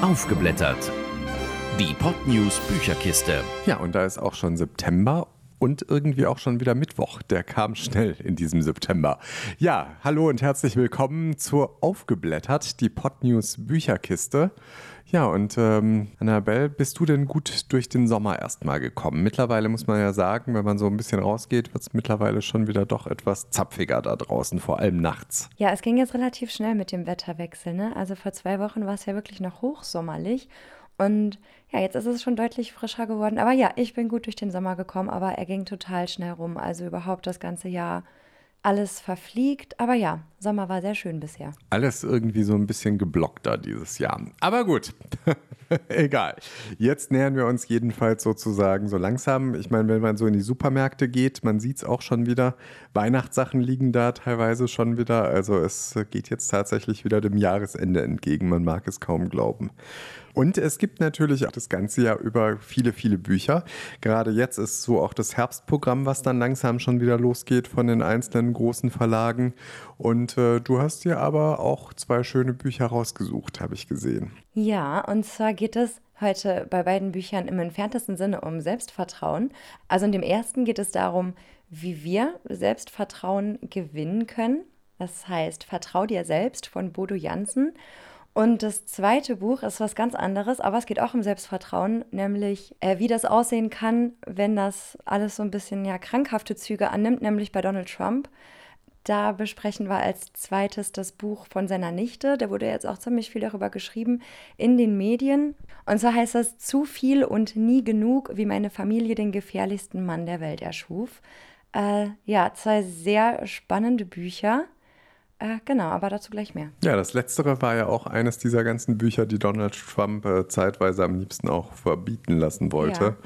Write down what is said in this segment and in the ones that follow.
Aufgeblättert. Die Podnews Bücherkiste. Ja, und da ist auch schon September und irgendwie auch schon wieder Mittwoch. Der kam schnell in diesem September. Ja, hallo und herzlich willkommen zur Aufgeblättert, die Podnews Bücherkiste. Ja, und ähm, Annabelle, bist du denn gut durch den Sommer erstmal gekommen? Mittlerweile muss man ja sagen, wenn man so ein bisschen rausgeht, wird es mittlerweile schon wieder doch etwas zapfiger da draußen, vor allem nachts. Ja, es ging jetzt relativ schnell mit dem Wetterwechsel. Ne? Also vor zwei Wochen war es ja wirklich noch hochsommerlich. Und ja, jetzt ist es schon deutlich frischer geworden. Aber ja, ich bin gut durch den Sommer gekommen, aber er ging total schnell rum. Also überhaupt das ganze Jahr alles verfliegt. Aber ja, Sommer war sehr schön bisher. Alles irgendwie so ein bisschen geblockter dieses Jahr. Aber gut, egal. Jetzt nähern wir uns jedenfalls sozusagen so langsam. Ich meine, wenn man so in die Supermärkte geht, man sieht es auch schon wieder. Weihnachtssachen liegen da teilweise schon wieder. Also es geht jetzt tatsächlich wieder dem Jahresende entgegen. Man mag es kaum glauben. Und es gibt natürlich auch das ganze Jahr über viele, viele Bücher. Gerade jetzt ist so auch das Herbstprogramm, was dann langsam schon wieder losgeht von den einzelnen großen Verlagen. Und äh, du hast dir aber auch zwei schöne Bücher rausgesucht, habe ich gesehen. Ja, und zwar geht es heute bei beiden Büchern im entferntesten Sinne um Selbstvertrauen. Also in dem ersten geht es darum, wie wir Selbstvertrauen gewinnen können. Das heißt, Vertrau dir selbst von Bodo Jansen. Und das zweite Buch ist was ganz anderes, aber es geht auch um Selbstvertrauen, nämlich äh, wie das aussehen kann, wenn das alles so ein bisschen ja krankhafte Züge annimmt, nämlich bei Donald Trump. Da besprechen wir als zweites das Buch von seiner Nichte. Da wurde jetzt auch ziemlich viel darüber geschrieben in den Medien. Und zwar heißt das Zu viel und nie genug, wie meine Familie den gefährlichsten Mann der Welt erschuf. Äh, ja, zwei sehr spannende Bücher. Äh, genau, aber dazu gleich mehr. Ja, das letztere war ja auch eines dieser ganzen Bücher, die Donald Trump äh, zeitweise am liebsten auch verbieten lassen wollte. Ja,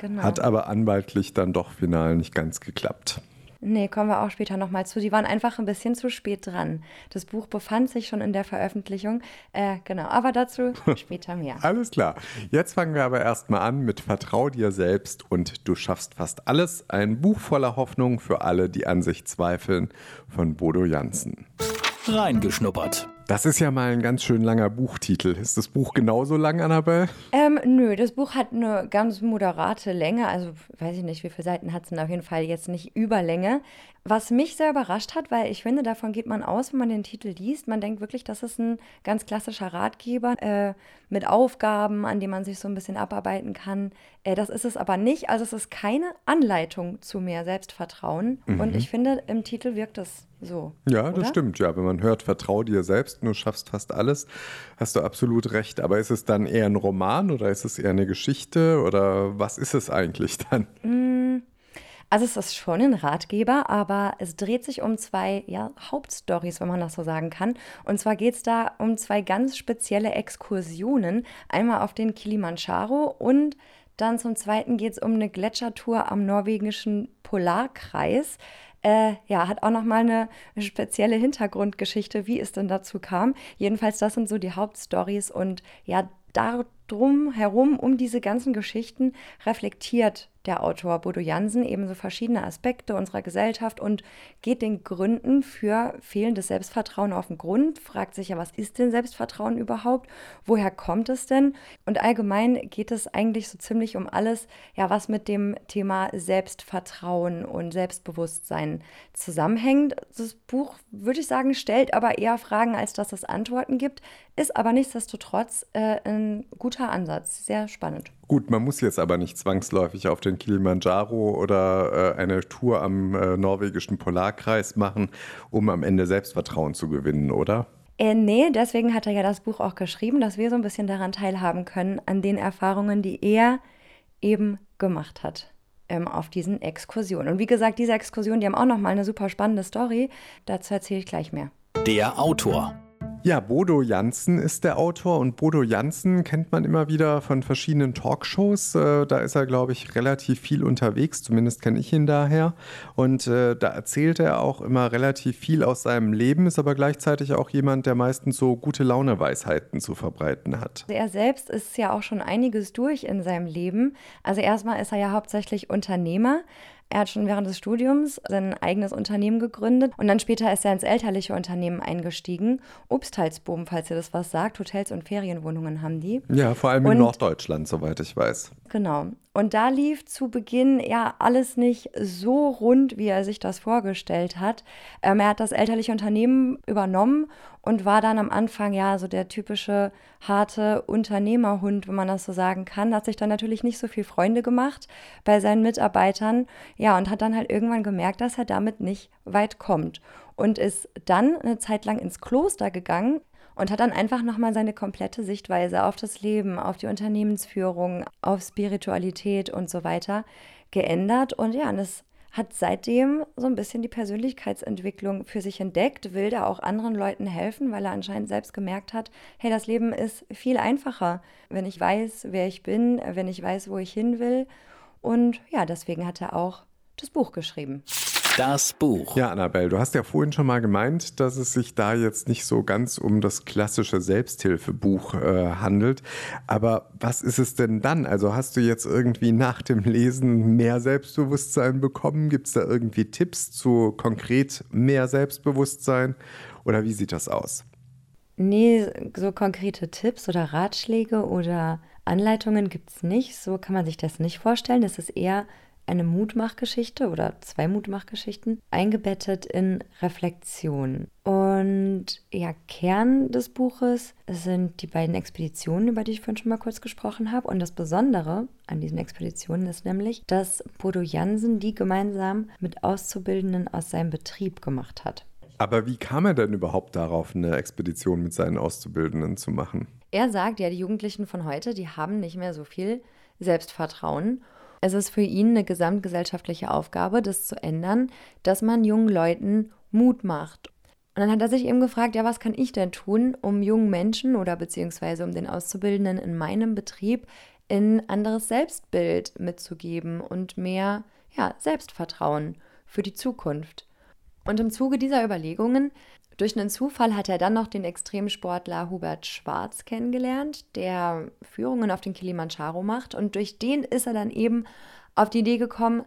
genau. Hat aber anwaltlich dann doch final nicht ganz geklappt. Nee, kommen wir auch später nochmal zu. Die waren einfach ein bisschen zu spät dran. Das Buch befand sich schon in der Veröffentlichung. Äh, genau, aber dazu später mehr. alles klar. Jetzt fangen wir aber erstmal an mit Vertrau dir selbst und du schaffst fast alles. Ein Buch voller Hoffnung für alle, die an sich zweifeln, von Bodo Jansen. Reingeschnuppert. Das ist ja mal ein ganz schön langer Buchtitel. Ist das Buch genauso lang, Annabelle? Ähm, nö, das Buch hat eine ganz moderate Länge. Also weiß ich nicht, wie viele Seiten hat es denn auf jeden Fall jetzt nicht Überlänge. Was mich sehr überrascht hat, weil ich finde, davon geht man aus, wenn man den Titel liest. Man denkt wirklich, das ist ein ganz klassischer Ratgeber äh, mit Aufgaben, an denen man sich so ein bisschen abarbeiten kann. Äh, das ist es aber nicht. Also es ist keine Anleitung zu mehr Selbstvertrauen. Mhm. Und ich finde, im Titel wirkt es so. Ja, oder? das stimmt. Ja, wenn man hört, vertrau dir selbst, du schaffst fast alles, hast du absolut recht. Aber ist es dann eher ein Roman oder ist es eher eine Geschichte oder was ist es eigentlich dann? Mm, also es ist schon ein Ratgeber, aber es dreht sich um zwei ja, Hauptstories, wenn man das so sagen kann. Und zwar geht es da um zwei ganz spezielle Exkursionen. Einmal auf den Kilimanjaro und dann zum zweiten geht es um eine Gletschertour am norwegischen Polarkreis. Äh, ja, hat auch nochmal eine spezielle Hintergrundgeschichte, wie es denn dazu kam. Jedenfalls, das sind so die Hauptstories und ja, darum herum, um diese ganzen Geschichten, reflektiert der Autor Bodo Jansen ebenso verschiedene Aspekte unserer Gesellschaft und geht den Gründen für fehlendes Selbstvertrauen auf den Grund, fragt sich ja, was ist denn Selbstvertrauen überhaupt? Woher kommt es denn? Und allgemein geht es eigentlich so ziemlich um alles, ja, was mit dem Thema Selbstvertrauen und Selbstbewusstsein zusammenhängt. Das Buch, würde ich sagen, stellt aber eher Fragen, als dass es Antworten gibt, ist aber nichtsdestotrotz äh, ein guter Ansatz. Sehr spannend. Gut, man muss jetzt aber nicht zwangsläufig auf den Kilimanjaro oder äh, eine Tour am äh, norwegischen Polarkreis machen, um am Ende Selbstvertrauen zu gewinnen, oder? Äh, nee, deswegen hat er ja das Buch auch geschrieben, dass wir so ein bisschen daran teilhaben können, an den Erfahrungen, die er eben gemacht hat ähm, auf diesen Exkursionen. Und wie gesagt, diese Exkursionen, die haben auch nochmal eine super spannende Story. Dazu erzähle ich gleich mehr. Der Autor. Ja, Bodo Jansen ist der Autor und Bodo Jansen kennt man immer wieder von verschiedenen Talkshows. Äh, da ist er, glaube ich, relativ viel unterwegs, zumindest kenne ich ihn daher. Und äh, da erzählt er auch immer relativ viel aus seinem Leben, ist aber gleichzeitig auch jemand, der meistens so gute Laune-Weisheiten zu verbreiten hat. Er selbst ist ja auch schon einiges durch in seinem Leben. Also erstmal ist er ja hauptsächlich Unternehmer. Er hat schon während des Studiums sein eigenes Unternehmen gegründet und dann später ist er ins elterliche Unternehmen eingestiegen. Obstalsboom, falls ihr das was sagt, Hotels und Ferienwohnungen haben die. Ja, vor allem in und, Norddeutschland, soweit ich weiß. Genau. Und da lief zu Beginn ja alles nicht so rund, wie er sich das vorgestellt hat. Ähm, er hat das elterliche Unternehmen übernommen und war dann am Anfang ja so der typische harte Unternehmerhund, wenn man das so sagen kann. Hat sich dann natürlich nicht so viel Freunde gemacht bei seinen Mitarbeitern. Ja, und hat dann halt irgendwann gemerkt, dass er damit nicht weit kommt. Und ist dann eine Zeit lang ins Kloster gegangen, und hat dann einfach nochmal seine komplette Sichtweise auf das Leben, auf die Unternehmensführung, auf Spiritualität und so weiter geändert. Und ja, und das hat seitdem so ein bisschen die Persönlichkeitsentwicklung für sich entdeckt, will da auch anderen Leuten helfen, weil er anscheinend selbst gemerkt hat, hey, das Leben ist viel einfacher, wenn ich weiß, wer ich bin, wenn ich weiß, wo ich hin will. Und ja, deswegen hat er auch das Buch geschrieben. Das Buch. Ja, Annabelle, du hast ja vorhin schon mal gemeint, dass es sich da jetzt nicht so ganz um das klassische Selbsthilfebuch äh, handelt. Aber was ist es denn dann? Also hast du jetzt irgendwie nach dem Lesen mehr Selbstbewusstsein bekommen? Gibt es da irgendwie Tipps zu konkret mehr Selbstbewusstsein? Oder wie sieht das aus? Nee, so konkrete Tipps oder Ratschläge oder Anleitungen gibt es nicht. So kann man sich das nicht vorstellen. Das ist eher eine Mutmachgeschichte oder zwei Mutmachgeschichten eingebettet in Reflexion. Und ja, Kern des Buches sind die beiden Expeditionen, über die ich vorhin schon mal kurz gesprochen habe. Und das Besondere an diesen Expeditionen ist nämlich, dass Bodo Jansen die gemeinsam mit Auszubildenden aus seinem Betrieb gemacht hat. Aber wie kam er denn überhaupt darauf, eine Expedition mit seinen Auszubildenden zu machen? Er sagt, ja, die Jugendlichen von heute, die haben nicht mehr so viel Selbstvertrauen es ist für ihn eine gesamtgesellschaftliche Aufgabe, das zu ändern, dass man jungen Leuten Mut macht. Und dann hat er sich eben gefragt, ja, was kann ich denn tun, um jungen Menschen oder beziehungsweise um den Auszubildenden in meinem Betrieb ein anderes Selbstbild mitzugeben und mehr ja, Selbstvertrauen für die Zukunft. Und im Zuge dieser Überlegungen durch einen Zufall hat er dann noch den Extremsportler Hubert Schwarz kennengelernt, der Führungen auf den Kilimanjaro macht. Und durch den ist er dann eben auf die Idee gekommen,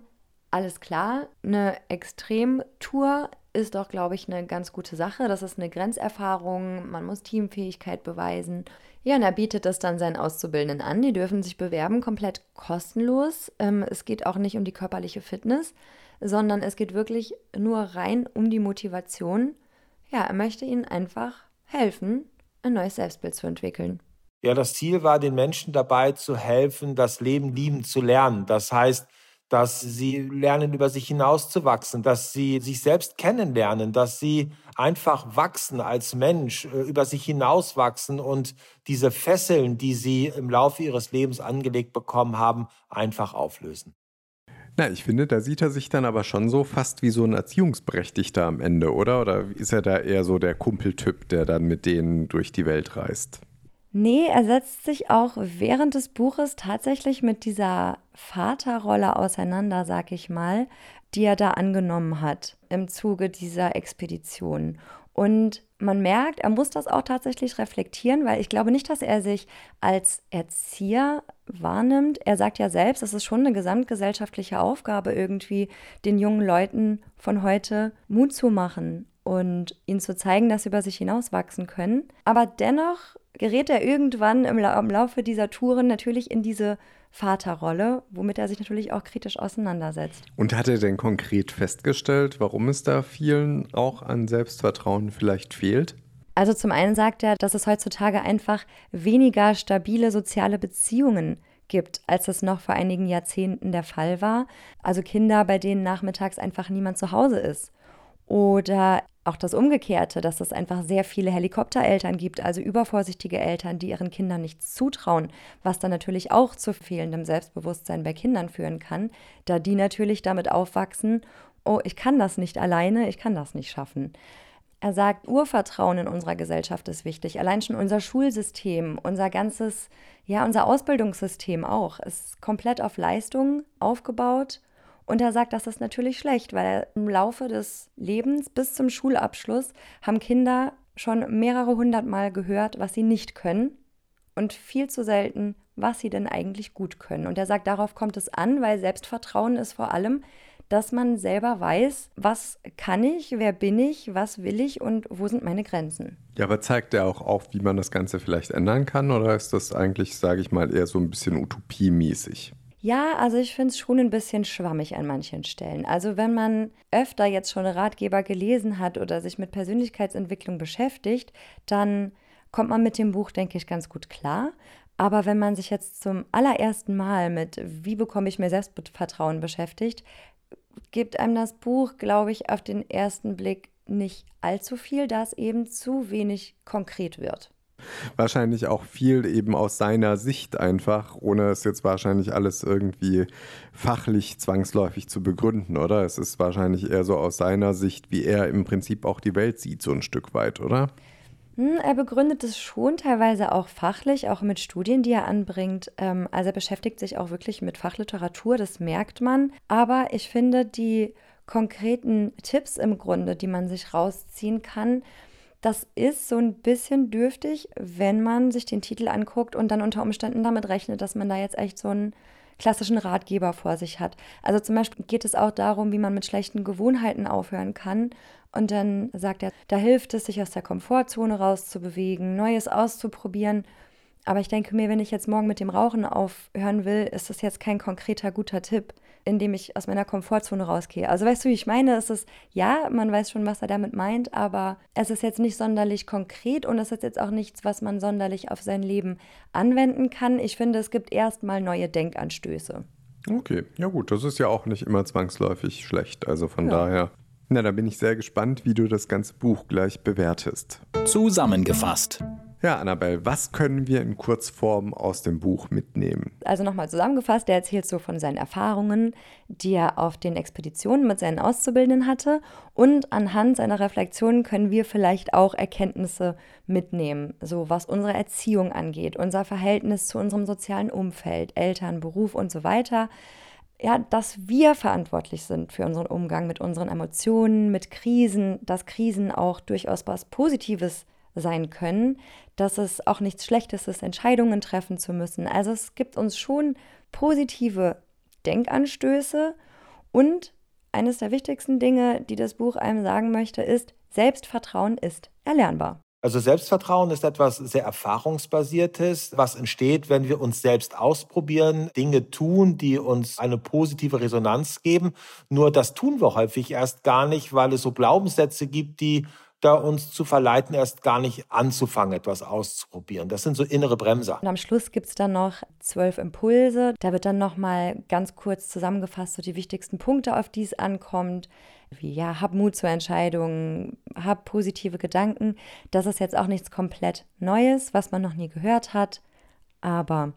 alles klar, eine Extremtour ist doch, glaube ich, eine ganz gute Sache. Das ist eine Grenzerfahrung, man muss Teamfähigkeit beweisen. Ja, und er bietet das dann seinen Auszubildenden an. Die dürfen sich bewerben, komplett kostenlos. Ähm, es geht auch nicht um die körperliche Fitness, sondern es geht wirklich nur rein um die Motivation ja, er möchte ihnen einfach helfen, ein neues Selbstbild zu entwickeln. Ja, das Ziel war, den Menschen dabei zu helfen, das Leben lieben zu lernen. Das heißt, dass sie lernen, über sich hinauszuwachsen, dass sie sich selbst kennenlernen, dass sie einfach wachsen als Mensch, äh, über sich hinauswachsen und diese Fesseln, die sie im Laufe ihres Lebens angelegt bekommen haben, einfach auflösen. Na, ich finde, da sieht er sich dann aber schon so fast wie so ein Erziehungsberechtigter am Ende, oder? Oder ist er da eher so der Kumpeltyp, der dann mit denen durch die Welt reist? Nee, er setzt sich auch während des Buches tatsächlich mit dieser Vaterrolle auseinander, sag ich mal, die er da angenommen hat im Zuge dieser Expedition. Und man merkt, er muss das auch tatsächlich reflektieren, weil ich glaube nicht, dass er sich als Erzieher wahrnimmt. Er sagt ja selbst, es ist schon eine gesamtgesellschaftliche Aufgabe, irgendwie den jungen Leuten von heute Mut zu machen und ihnen zu zeigen, dass sie über sich hinauswachsen können. Aber dennoch gerät er irgendwann im, La im Laufe dieser Touren natürlich in diese Vaterrolle, womit er sich natürlich auch kritisch auseinandersetzt. Und hat er denn konkret festgestellt, warum es da vielen auch an Selbstvertrauen vielleicht fehlt? Also zum einen sagt er, dass es heutzutage einfach weniger stabile soziale Beziehungen gibt, als es noch vor einigen Jahrzehnten der Fall war. Also Kinder, bei denen nachmittags einfach niemand zu Hause ist. Oder auch das Umgekehrte, dass es einfach sehr viele Helikoptereltern gibt, also übervorsichtige Eltern, die ihren Kindern nichts zutrauen, was dann natürlich auch zu fehlendem Selbstbewusstsein bei Kindern führen kann, da die natürlich damit aufwachsen, oh, ich kann das nicht alleine, ich kann das nicht schaffen. Er sagt, Urvertrauen in unserer Gesellschaft ist wichtig. Allein schon unser Schulsystem, unser ganzes, ja, unser Ausbildungssystem auch, ist komplett auf Leistung aufgebaut. Und er sagt, das ist natürlich schlecht, weil im Laufe des Lebens bis zum Schulabschluss haben Kinder schon mehrere hundert Mal gehört, was sie nicht können und viel zu selten, was sie denn eigentlich gut können. Und er sagt, darauf kommt es an, weil Selbstvertrauen ist vor allem dass man selber weiß, was kann ich, wer bin ich, was will ich und wo sind meine Grenzen. Ja, aber zeigt er auch auf, wie man das Ganze vielleicht ändern kann oder ist das eigentlich, sage ich mal, eher so ein bisschen utopiemäßig? Ja, also ich finde es schon ein bisschen schwammig an manchen Stellen. Also wenn man öfter jetzt schon Ratgeber gelesen hat oder sich mit Persönlichkeitsentwicklung beschäftigt, dann kommt man mit dem Buch, denke ich, ganz gut klar. Aber wenn man sich jetzt zum allerersten Mal mit Wie bekomme ich mir Selbstvertrauen beschäftigt, gibt einem das Buch, glaube ich, auf den ersten Blick nicht allzu viel, da es eben zu wenig konkret wird wahrscheinlich auch viel eben aus seiner Sicht einfach, ohne es jetzt wahrscheinlich alles irgendwie fachlich zwangsläufig zu begründen, oder? Es ist wahrscheinlich eher so aus seiner Sicht, wie er im Prinzip auch die Welt sieht, so ein Stück weit, oder? Hm, er begründet es schon teilweise auch fachlich, auch mit Studien, die er anbringt. Ähm, also er beschäftigt sich auch wirklich mit Fachliteratur, das merkt man. Aber ich finde, die konkreten Tipps im Grunde, die man sich rausziehen kann, das ist so ein bisschen dürftig, wenn man sich den Titel anguckt und dann unter Umständen damit rechnet, dass man da jetzt echt so einen klassischen Ratgeber vor sich hat. Also zum Beispiel geht es auch darum, wie man mit schlechten Gewohnheiten aufhören kann. Und dann sagt er, da hilft es, sich aus der Komfortzone rauszubewegen, Neues auszuprobieren. Aber ich denke mir, wenn ich jetzt morgen mit dem Rauchen aufhören will, ist das jetzt kein konkreter guter Tipp indem ich aus meiner Komfortzone rausgehe. Also weißt du, wie ich meine? Es ist, ja, man weiß schon, was er damit meint, aber es ist jetzt nicht sonderlich konkret und es ist jetzt auch nichts, was man sonderlich auf sein Leben anwenden kann. Ich finde, es gibt erstmal neue Denkanstöße. Okay, ja gut, das ist ja auch nicht immer zwangsläufig schlecht. Also von ja. daher, na, da bin ich sehr gespannt, wie du das ganze Buch gleich bewertest. Zusammengefasst. Ja, Annabelle, was können wir in Kurzform aus dem Buch mitnehmen? Also nochmal zusammengefasst, er erzählt so von seinen Erfahrungen, die er auf den Expeditionen mit seinen Auszubildenden hatte. Und anhand seiner Reflexionen können wir vielleicht auch Erkenntnisse mitnehmen, so was unsere Erziehung angeht, unser Verhältnis zu unserem sozialen Umfeld, Eltern, Beruf und so weiter ja, dass wir verantwortlich sind für unseren Umgang mit unseren Emotionen, mit Krisen, dass Krisen auch durchaus was Positives sein können, dass es auch nichts Schlechtes ist, Entscheidungen treffen zu müssen. Also es gibt uns schon positive Denkanstöße und eines der wichtigsten Dinge, die das Buch einem sagen möchte, ist, Selbstvertrauen ist erlernbar. Also Selbstvertrauen ist etwas sehr erfahrungsbasiertes, was entsteht, wenn wir uns selbst ausprobieren, Dinge tun, die uns eine positive Resonanz geben. Nur das tun wir häufig erst gar nicht, weil es so Glaubenssätze gibt, die da uns zu verleiten, erst gar nicht anzufangen, etwas auszuprobieren. Das sind so innere Bremser. Und am Schluss gibt es dann noch zwölf Impulse. Da wird dann nochmal ganz kurz zusammengefasst, so die wichtigsten Punkte, auf die es ankommt. Wie, ja, hab Mut zur Entscheidung, hab positive Gedanken. Das ist jetzt auch nichts komplett Neues, was man noch nie gehört hat. Aber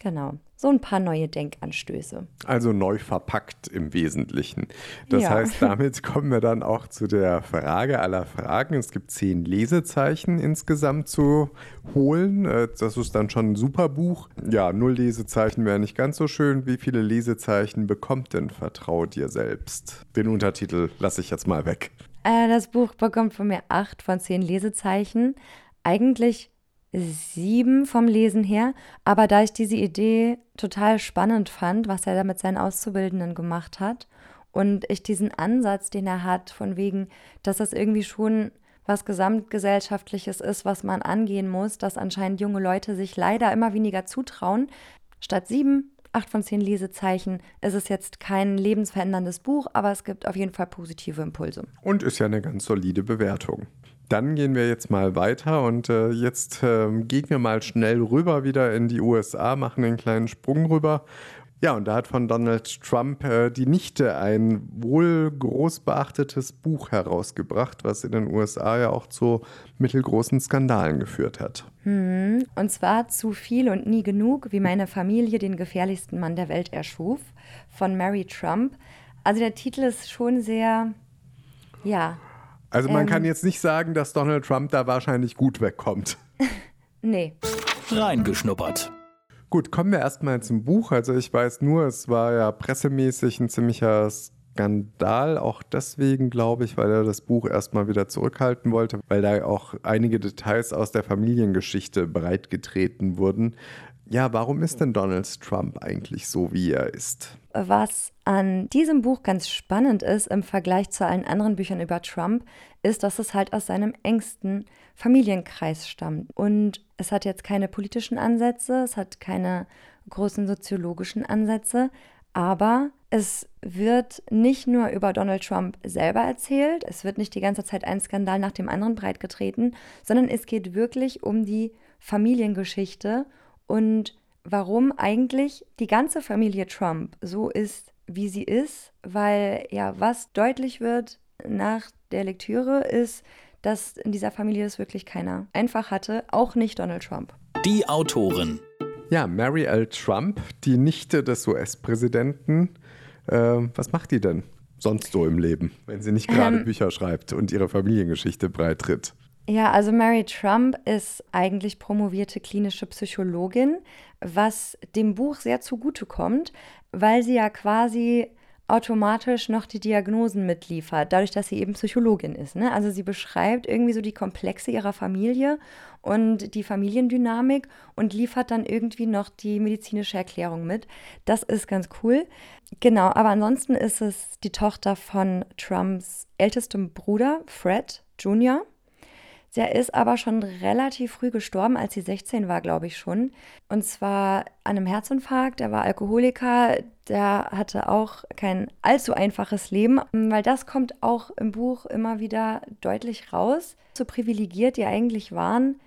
Genau, so ein paar neue Denkanstöße. Also neu verpackt im Wesentlichen. Das ja. heißt, damit kommen wir dann auch zu der Frage aller Fragen. Es gibt zehn Lesezeichen insgesamt zu holen. Äh, das ist dann schon ein super Buch. Ja, null Lesezeichen wäre nicht ganz so schön. Wie viele Lesezeichen bekommt denn Vertrau dir selbst? Den Untertitel lasse ich jetzt mal weg. Äh, das Buch bekommt von mir acht von zehn Lesezeichen. Eigentlich sieben vom Lesen her. Aber da ich diese Idee total spannend fand, was er da mit seinen Auszubildenden gemacht hat, und ich diesen Ansatz, den er hat, von wegen, dass das irgendwie schon was gesamtgesellschaftliches ist, was man angehen muss, dass anscheinend junge Leute sich leider immer weniger zutrauen. Statt sieben, acht von zehn Lesezeichen ist es jetzt kein lebensveränderndes Buch, aber es gibt auf jeden Fall positive Impulse. Und ist ja eine ganz solide Bewertung. Dann gehen wir jetzt mal weiter und äh, jetzt äh, gehen wir mal schnell rüber wieder in die USA, machen einen kleinen Sprung rüber. Ja, und da hat von Donald Trump äh, die Nichte ein wohl groß beachtetes Buch herausgebracht, was in den USA ja auch zu mittelgroßen Skandalen geführt hat. Hm, und zwar zu viel und nie genug, wie meine Familie den gefährlichsten Mann der Welt erschuf, von Mary Trump. Also der Titel ist schon sehr, ja, also man ähm, kann jetzt nicht sagen, dass Donald Trump da wahrscheinlich gut wegkommt. nee. Reingeschnuppert. Gut, kommen wir erstmal zum Buch. Also ich weiß nur, es war ja pressemäßig ein ziemlicher Skandal, auch deswegen glaube ich, weil er das Buch erstmal wieder zurückhalten wollte, weil da auch einige Details aus der Familiengeschichte breitgetreten wurden. Ja, warum ist denn Donald Trump eigentlich so, wie er ist? Was an diesem Buch ganz spannend ist im Vergleich zu allen anderen Büchern über Trump, ist, dass es halt aus seinem engsten Familienkreis stammt. Und es hat jetzt keine politischen Ansätze, es hat keine großen soziologischen Ansätze, aber es wird nicht nur über Donald Trump selber erzählt, es wird nicht die ganze Zeit ein Skandal nach dem anderen breitgetreten, sondern es geht wirklich um die Familiengeschichte und warum eigentlich die ganze Familie Trump so ist, wie sie ist, weil ja, was deutlich wird nach der Lektüre ist, dass in dieser Familie das wirklich keiner einfach hatte, auch nicht Donald Trump. Die Autorin. Ja, Mary L. Trump, die Nichte des US-Präsidenten. Äh, was macht die denn sonst so im Leben, wenn sie nicht gerade ähm, Bücher schreibt und ihre Familiengeschichte breitritt? Ja, also Mary Trump ist eigentlich promovierte klinische Psychologin, was dem Buch sehr zugutekommt, weil sie ja quasi automatisch noch die Diagnosen mitliefert, dadurch, dass sie eben Psychologin ist. Ne? Also sie beschreibt irgendwie so die Komplexe ihrer Familie und die Familiendynamik und liefert dann irgendwie noch die medizinische Erklärung mit. Das ist ganz cool. Genau, aber ansonsten ist es die Tochter von Trumps ältestem Bruder, Fred Jr. Der ist aber schon relativ früh gestorben, als sie 16 war, glaube ich schon. Und zwar an einem Herzinfarkt. Er war Alkoholiker. Der hatte auch kein allzu einfaches Leben, weil das kommt auch im Buch immer wieder deutlich raus. So privilegiert die eigentlich waren,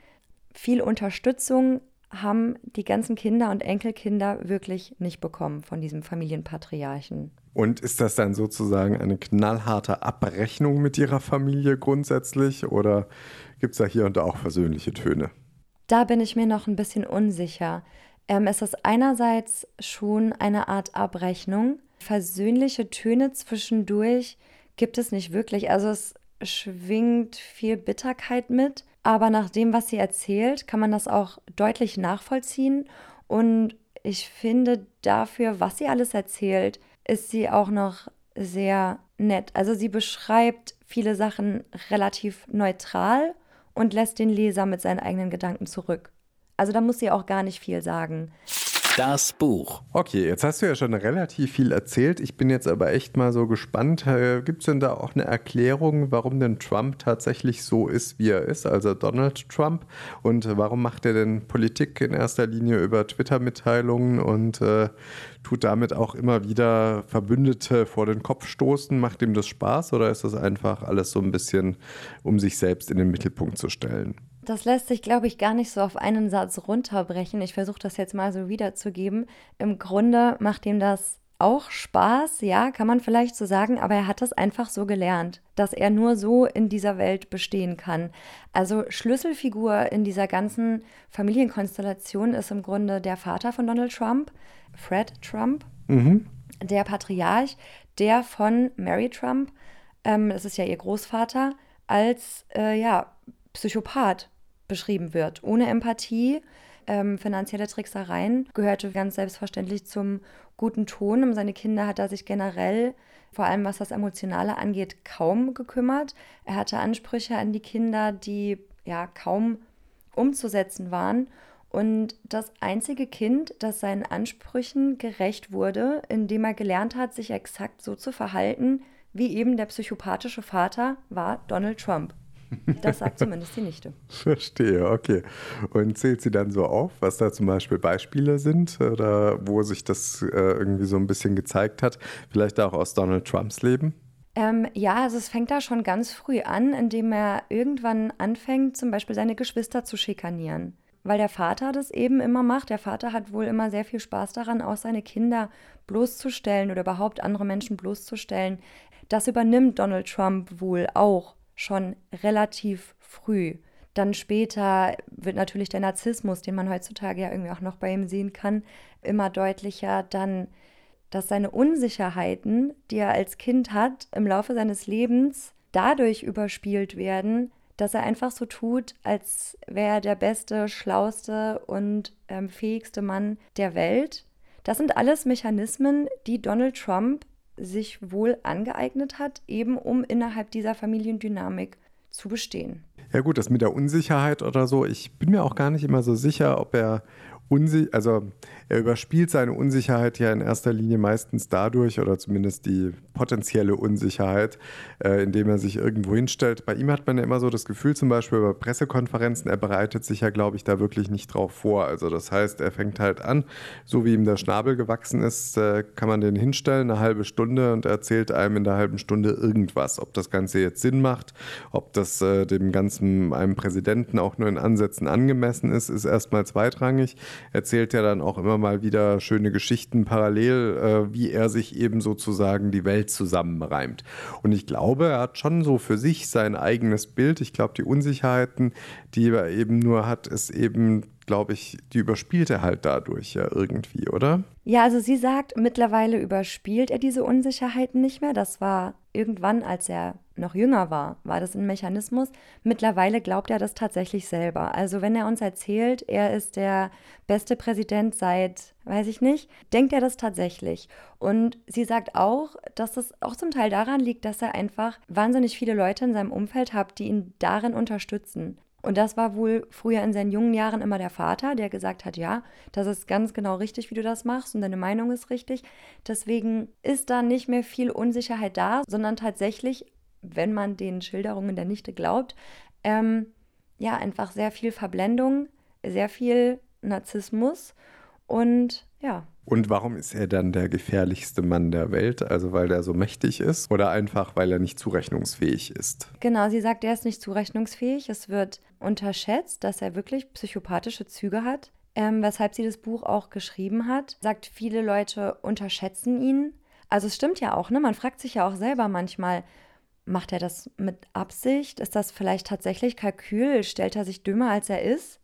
viel Unterstützung haben die ganzen Kinder und Enkelkinder wirklich nicht bekommen von diesem Familienpatriarchen. Und ist das dann sozusagen eine knallharte Abrechnung mit Ihrer Familie grundsätzlich oder gibt es da hier und da auch versöhnliche Töne? Da bin ich mir noch ein bisschen unsicher. Ähm, es ist einerseits schon eine Art Abrechnung. Versöhnliche Töne zwischendurch gibt es nicht wirklich. Also es schwingt viel Bitterkeit mit, aber nach dem, was sie erzählt, kann man das auch deutlich nachvollziehen. Und ich finde dafür, was sie alles erzählt, ist sie auch noch sehr nett. Also sie beschreibt viele Sachen relativ neutral und lässt den Leser mit seinen eigenen Gedanken zurück. Also da muss sie auch gar nicht viel sagen. Das Buch. Okay, jetzt hast du ja schon relativ viel erzählt. Ich bin jetzt aber echt mal so gespannt. Äh, Gibt es denn da auch eine Erklärung, warum denn Trump tatsächlich so ist, wie er ist, also Donald Trump? Und warum macht er denn Politik in erster Linie über Twitter-Mitteilungen und äh, tut damit auch immer wieder Verbündete vor den Kopf stoßen? Macht ihm das Spaß oder ist das einfach alles so ein bisschen, um sich selbst in den Mittelpunkt zu stellen? Das lässt sich, glaube ich, gar nicht so auf einen Satz runterbrechen. Ich versuche das jetzt mal so wiederzugeben. Im Grunde macht ihm das auch Spaß, ja, kann man vielleicht so sagen, aber er hat das einfach so gelernt, dass er nur so in dieser Welt bestehen kann. Also Schlüsselfigur in dieser ganzen Familienkonstellation ist im Grunde der Vater von Donald Trump, Fred Trump, mhm. der Patriarch, der von Mary Trump, ähm, das ist ja ihr Großvater, als äh, ja, Psychopath beschrieben wird. Ohne Empathie, ähm, finanzielle Tricksereien gehörte ganz selbstverständlich zum guten Ton. Um seine Kinder hat er sich generell, vor allem was das Emotionale angeht, kaum gekümmert. Er hatte Ansprüche an die Kinder, die ja kaum umzusetzen waren. Und das einzige Kind, das seinen Ansprüchen gerecht wurde, indem er gelernt hat, sich exakt so zu verhalten, wie eben der psychopathische Vater, war Donald Trump. Das sagt zumindest die Nichte. Verstehe, okay. Und zählt sie dann so auf, was da zum Beispiel Beispiele sind oder wo sich das äh, irgendwie so ein bisschen gezeigt hat? Vielleicht auch aus Donald Trumps Leben? Ähm, ja, also es fängt da schon ganz früh an, indem er irgendwann anfängt, zum Beispiel seine Geschwister zu schikanieren. Weil der Vater das eben immer macht. Der Vater hat wohl immer sehr viel Spaß daran, auch seine Kinder bloßzustellen oder überhaupt andere Menschen bloßzustellen. Das übernimmt Donald Trump wohl auch schon relativ früh. Dann später wird natürlich der Narzissmus, den man heutzutage ja irgendwie auch noch bei ihm sehen kann, immer deutlicher. Dann, dass seine Unsicherheiten, die er als Kind hat, im Laufe seines Lebens dadurch überspielt werden, dass er einfach so tut, als wäre er der beste, schlauste und ähm, fähigste Mann der Welt. Das sind alles Mechanismen, die Donald Trump sich wohl angeeignet hat, eben um innerhalb dieser Familiendynamik zu bestehen. Ja gut, das mit der Unsicherheit oder so, ich bin mir auch gar nicht immer so sicher, ob er unsicher, also er überspielt seine Unsicherheit ja in erster Linie meistens dadurch, oder zumindest die potenzielle Unsicherheit, äh, indem er sich irgendwo hinstellt. Bei ihm hat man ja immer so das Gefühl, zum Beispiel bei Pressekonferenzen, er bereitet sich ja, glaube ich, da wirklich nicht drauf vor. Also das heißt, er fängt halt an, so wie ihm der Schnabel gewachsen ist, äh, kann man den hinstellen, eine halbe Stunde und er erzählt einem in der halben Stunde irgendwas. Ob das Ganze jetzt Sinn macht, ob das äh, dem ganzen einem Präsidenten auch nur in Ansätzen angemessen ist, ist erstmal zweitrangig. Erzählt ja dann auch immer mal wieder schöne Geschichten parallel, äh, wie er sich eben sozusagen die Welt zusammenreimt. Und ich glaube, er hat schon so für sich sein eigenes Bild. Ich glaube, die Unsicherheiten, die er eben nur hat, ist eben glaube ich, die überspielt er halt dadurch ja irgendwie, oder? Ja, also sie sagt, mittlerweile überspielt er diese Unsicherheiten nicht mehr. Das war irgendwann, als er noch jünger war, war das ein Mechanismus. Mittlerweile glaubt er das tatsächlich selber. Also wenn er uns erzählt, er ist der beste Präsident seit, weiß ich nicht, denkt er das tatsächlich. Und sie sagt auch, dass das auch zum Teil daran liegt, dass er einfach wahnsinnig viele Leute in seinem Umfeld hat, die ihn darin unterstützen. Und das war wohl früher in seinen jungen Jahren immer der Vater, der gesagt hat, ja, das ist ganz genau richtig, wie du das machst und deine Meinung ist richtig. Deswegen ist da nicht mehr viel Unsicherheit da, sondern tatsächlich, wenn man den Schilderungen der Nichte glaubt, ähm, ja, einfach sehr viel Verblendung, sehr viel Narzissmus und ja. Und warum ist er dann der gefährlichste Mann der Welt? Also weil er so mächtig ist oder einfach weil er nicht zurechnungsfähig ist? Genau, sie sagt, er ist nicht zurechnungsfähig. Es wird unterschätzt, dass er wirklich psychopathische Züge hat, ähm, weshalb sie das Buch auch geschrieben hat. Sagt, viele Leute unterschätzen ihn. Also es stimmt ja auch, ne? Man fragt sich ja auch selber manchmal, macht er das mit Absicht? Ist das vielleicht tatsächlich Kalkül? Stellt er sich dümmer, als er ist?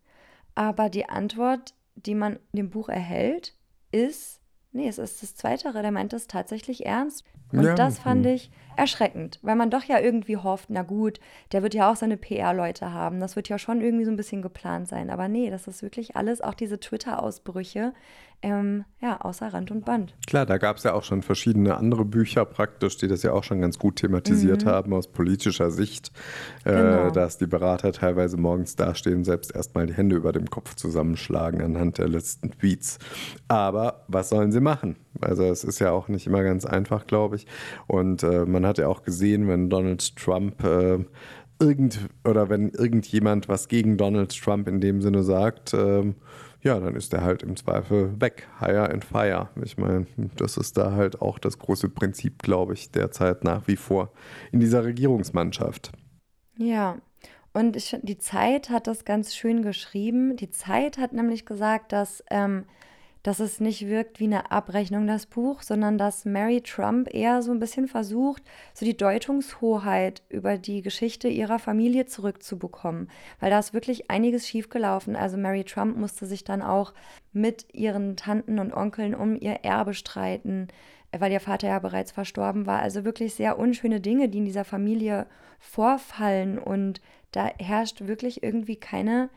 Aber die Antwort, die man in dem Buch erhält, ist, nee, es ist das Zweite, der meint es tatsächlich ernst. Und ja. das fand hm. ich erschreckend, weil man doch ja irgendwie hofft, na gut, der wird ja auch seine PR-Leute haben. Das wird ja schon irgendwie so ein bisschen geplant sein. Aber nee, das ist wirklich alles, auch diese Twitter-Ausbrüche, ähm, ja, außer Rand und Band. Klar, da gab es ja auch schon verschiedene andere Bücher praktisch, die das ja auch schon ganz gut thematisiert mhm. haben aus politischer Sicht, äh, genau. dass die Berater teilweise morgens dastehen, selbst erstmal die Hände über dem Kopf zusammenschlagen anhand der letzten Tweets. Aber was sollen sie machen? Also es ist ja auch nicht immer ganz einfach, glaube ich. Und äh, man hat ja auch gesehen, wenn Donald Trump äh, irgend oder wenn irgendjemand was gegen Donald Trump in dem Sinne sagt, ähm, ja, dann ist er halt im Zweifel weg. Hire and fire. Ich meine, das ist da halt auch das große Prinzip, glaube ich, derzeit nach wie vor in dieser Regierungsmannschaft. Ja, und ich, die Zeit hat das ganz schön geschrieben. Die Zeit hat nämlich gesagt, dass ähm, dass es nicht wirkt wie eine Abrechnung, das Buch, sondern dass Mary Trump eher so ein bisschen versucht, so die Deutungshoheit über die Geschichte ihrer Familie zurückzubekommen. Weil da ist wirklich einiges schiefgelaufen. Also Mary Trump musste sich dann auch mit ihren Tanten und Onkeln um ihr Erbe streiten, weil ihr Vater ja bereits verstorben war. Also wirklich sehr unschöne Dinge, die in dieser Familie vorfallen. Und da herrscht wirklich irgendwie keine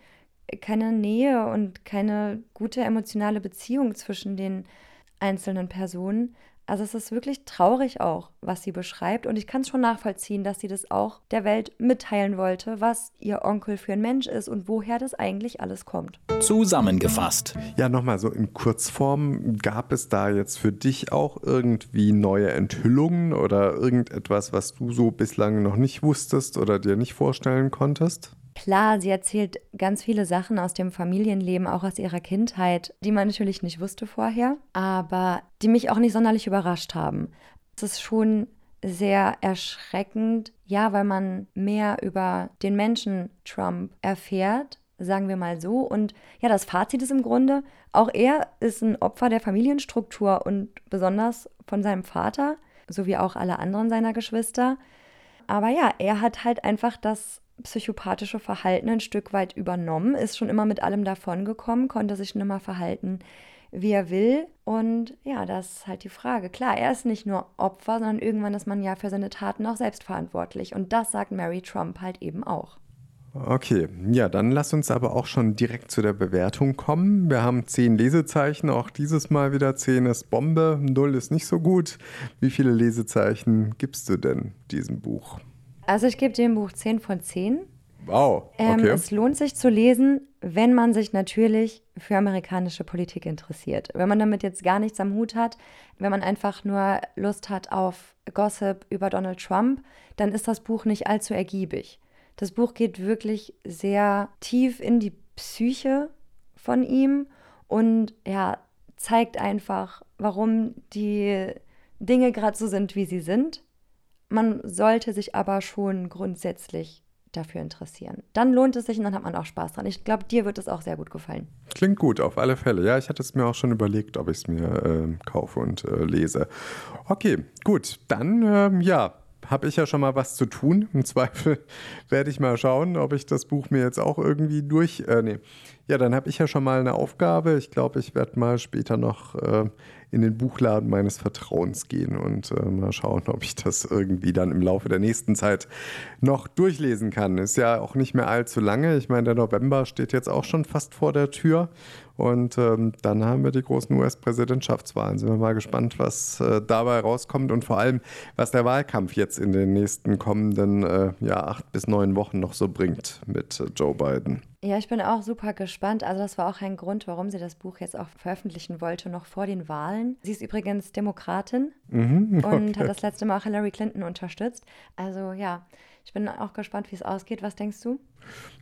keine Nähe und keine gute emotionale Beziehung zwischen den einzelnen Personen. Also es ist wirklich traurig auch, was sie beschreibt. Und ich kann es schon nachvollziehen, dass sie das auch der Welt mitteilen wollte, was ihr Onkel für ein Mensch ist und woher das eigentlich alles kommt. Zusammengefasst. Ja, nochmal so in Kurzform. Gab es da jetzt für dich auch irgendwie neue Enthüllungen oder irgendetwas, was du so bislang noch nicht wusstest oder dir nicht vorstellen konntest? Klar, sie erzählt ganz viele Sachen aus dem Familienleben, auch aus ihrer Kindheit, die man natürlich nicht wusste vorher, aber die mich auch nicht sonderlich überrascht haben. Es ist schon sehr erschreckend, ja, weil man mehr über den Menschen Trump erfährt, sagen wir mal so. Und ja, das Fazit ist im Grunde, auch er ist ein Opfer der Familienstruktur und besonders von seinem Vater, so wie auch alle anderen seiner Geschwister. Aber ja, er hat halt einfach das psychopathische Verhalten ein Stück weit übernommen, ist schon immer mit allem davongekommen, konnte sich schon immer verhalten, wie er will. Und ja, das ist halt die Frage. Klar, er ist nicht nur Opfer, sondern irgendwann ist man ja für seine Taten auch selbstverantwortlich. Und das sagt Mary Trump halt eben auch. Okay, ja, dann lass uns aber auch schon direkt zu der Bewertung kommen. Wir haben zehn Lesezeichen, auch dieses Mal wieder zehn ist Bombe, null ist nicht so gut. Wie viele Lesezeichen gibst du denn diesem Buch? Also ich gebe dem Buch 10 von 10. Wow. Ähm, Okay. es lohnt sich zu lesen, wenn man sich natürlich für amerikanische Politik interessiert. Wenn man damit jetzt gar nichts am Hut hat, wenn man einfach nur Lust hat auf Gossip über Donald Trump, dann ist das Buch nicht allzu ergiebig. Das Buch geht wirklich sehr tief in die Psyche von ihm und ja, zeigt einfach, warum die Dinge gerade so sind, wie sie sind. Man sollte sich aber schon grundsätzlich dafür interessieren. Dann lohnt es sich und dann hat man auch Spaß dran. Ich glaube, dir wird es auch sehr gut gefallen. Klingt gut, auf alle Fälle. Ja, ich hatte es mir auch schon überlegt, ob ich es mir ähm, kaufe und äh, lese. Okay, gut. Dann, ähm, ja, habe ich ja schon mal was zu tun. Im Zweifel werde ich mal schauen, ob ich das Buch mir jetzt auch irgendwie durch. Äh, nee. Ja, dann habe ich ja schon mal eine Aufgabe. Ich glaube, ich werde mal später noch äh, in den Buchladen meines Vertrauens gehen und äh, mal schauen, ob ich das irgendwie dann im Laufe der nächsten Zeit noch durchlesen kann. Ist ja auch nicht mehr allzu lange. Ich meine, der November steht jetzt auch schon fast vor der Tür. Und ähm, dann haben wir die großen US-Präsidentschaftswahlen. Sind wir mal gespannt, was äh, dabei rauskommt und vor allem, was der Wahlkampf jetzt in den nächsten kommenden äh, ja, acht bis neun Wochen noch so bringt mit äh, Joe Biden. Ja, ich bin auch super gespannt. Also das war auch ein Grund, warum sie das Buch jetzt auch veröffentlichen wollte, noch vor den Wahlen. Sie ist übrigens Demokratin und hat das letzte Mal auch Hillary Clinton unterstützt. Also ja, ich bin auch gespannt, wie es ausgeht. Was denkst du?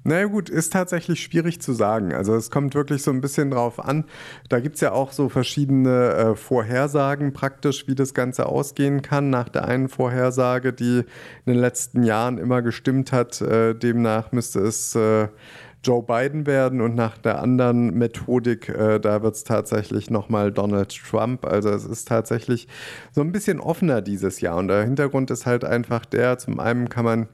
Naja gut, ist tatsächlich schwierig zu sagen. Also es kommt wirklich so ein bisschen drauf an. Da gibt es ja auch so verschiedene äh, Vorhersagen praktisch, wie das Ganze ausgehen kann. Nach der einen Vorhersage, die in den letzten Jahren immer gestimmt hat, äh, demnach müsste es äh, Joe Biden werden und nach der anderen Methodik, äh, da wird es tatsächlich nochmal Donald Trump. Also es ist tatsächlich so ein bisschen offener dieses Jahr. Und der Hintergrund ist halt einfach der, zum einen kann man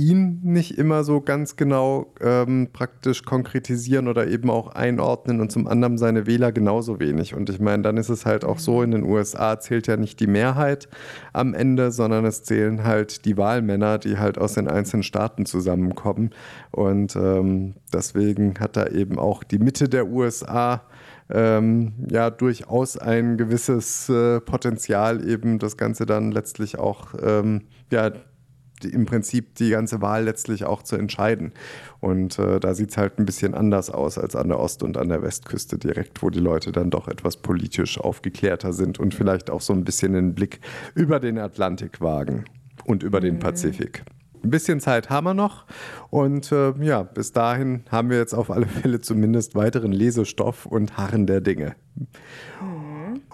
ihn nicht immer so ganz genau ähm, praktisch konkretisieren oder eben auch einordnen und zum anderen seine Wähler genauso wenig. Und ich meine, dann ist es halt auch so, in den USA zählt ja nicht die Mehrheit am Ende, sondern es zählen halt die Wahlmänner, die halt aus den einzelnen Staaten zusammenkommen. Und ähm, deswegen hat da eben auch die Mitte der USA ähm, ja durchaus ein gewisses äh, Potenzial, eben das Ganze dann letztlich auch ähm, ja die, im Prinzip die ganze Wahl letztlich auch zu entscheiden. Und äh, da sieht es halt ein bisschen anders aus als an der Ost- und an der Westküste direkt, wo die Leute dann doch etwas politisch aufgeklärter sind und vielleicht auch so ein bisschen den Blick über den Atlantik wagen und über den Pazifik. Ein bisschen Zeit haben wir noch und äh, ja, bis dahin haben wir jetzt auf alle Fälle zumindest weiteren Lesestoff und Harren der Dinge.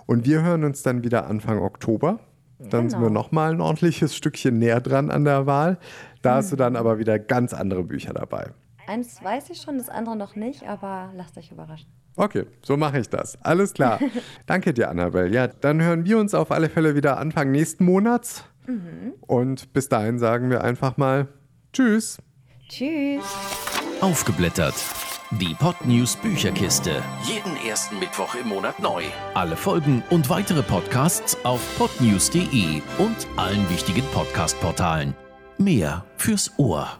Und wir hören uns dann wieder Anfang Oktober. Dann sind wir Genau. nochmal ein ordentliches Stückchen näher dran an der Wahl. Da hast du dann aber wieder ganz andere Bücher dabei. Eins weiß ich schon, das andere noch nicht, aber lasst euch überraschen. Okay, so mache ich das. Alles klar. Danke dir, Annabelle. Ja, dann hören wir uns auf alle Fälle wieder Anfang nächsten Monats. Und bis dahin sagen wir einfach mal Tschüss. Tschüss! Aufgeblättert. Die Podnews Bücherkiste. Jeden ersten Mittwoch im Monat neu. Alle Folgen und weitere Podcasts auf podnews.de und allen wichtigen Podcast-Portalen. Mehr fürs Ohr.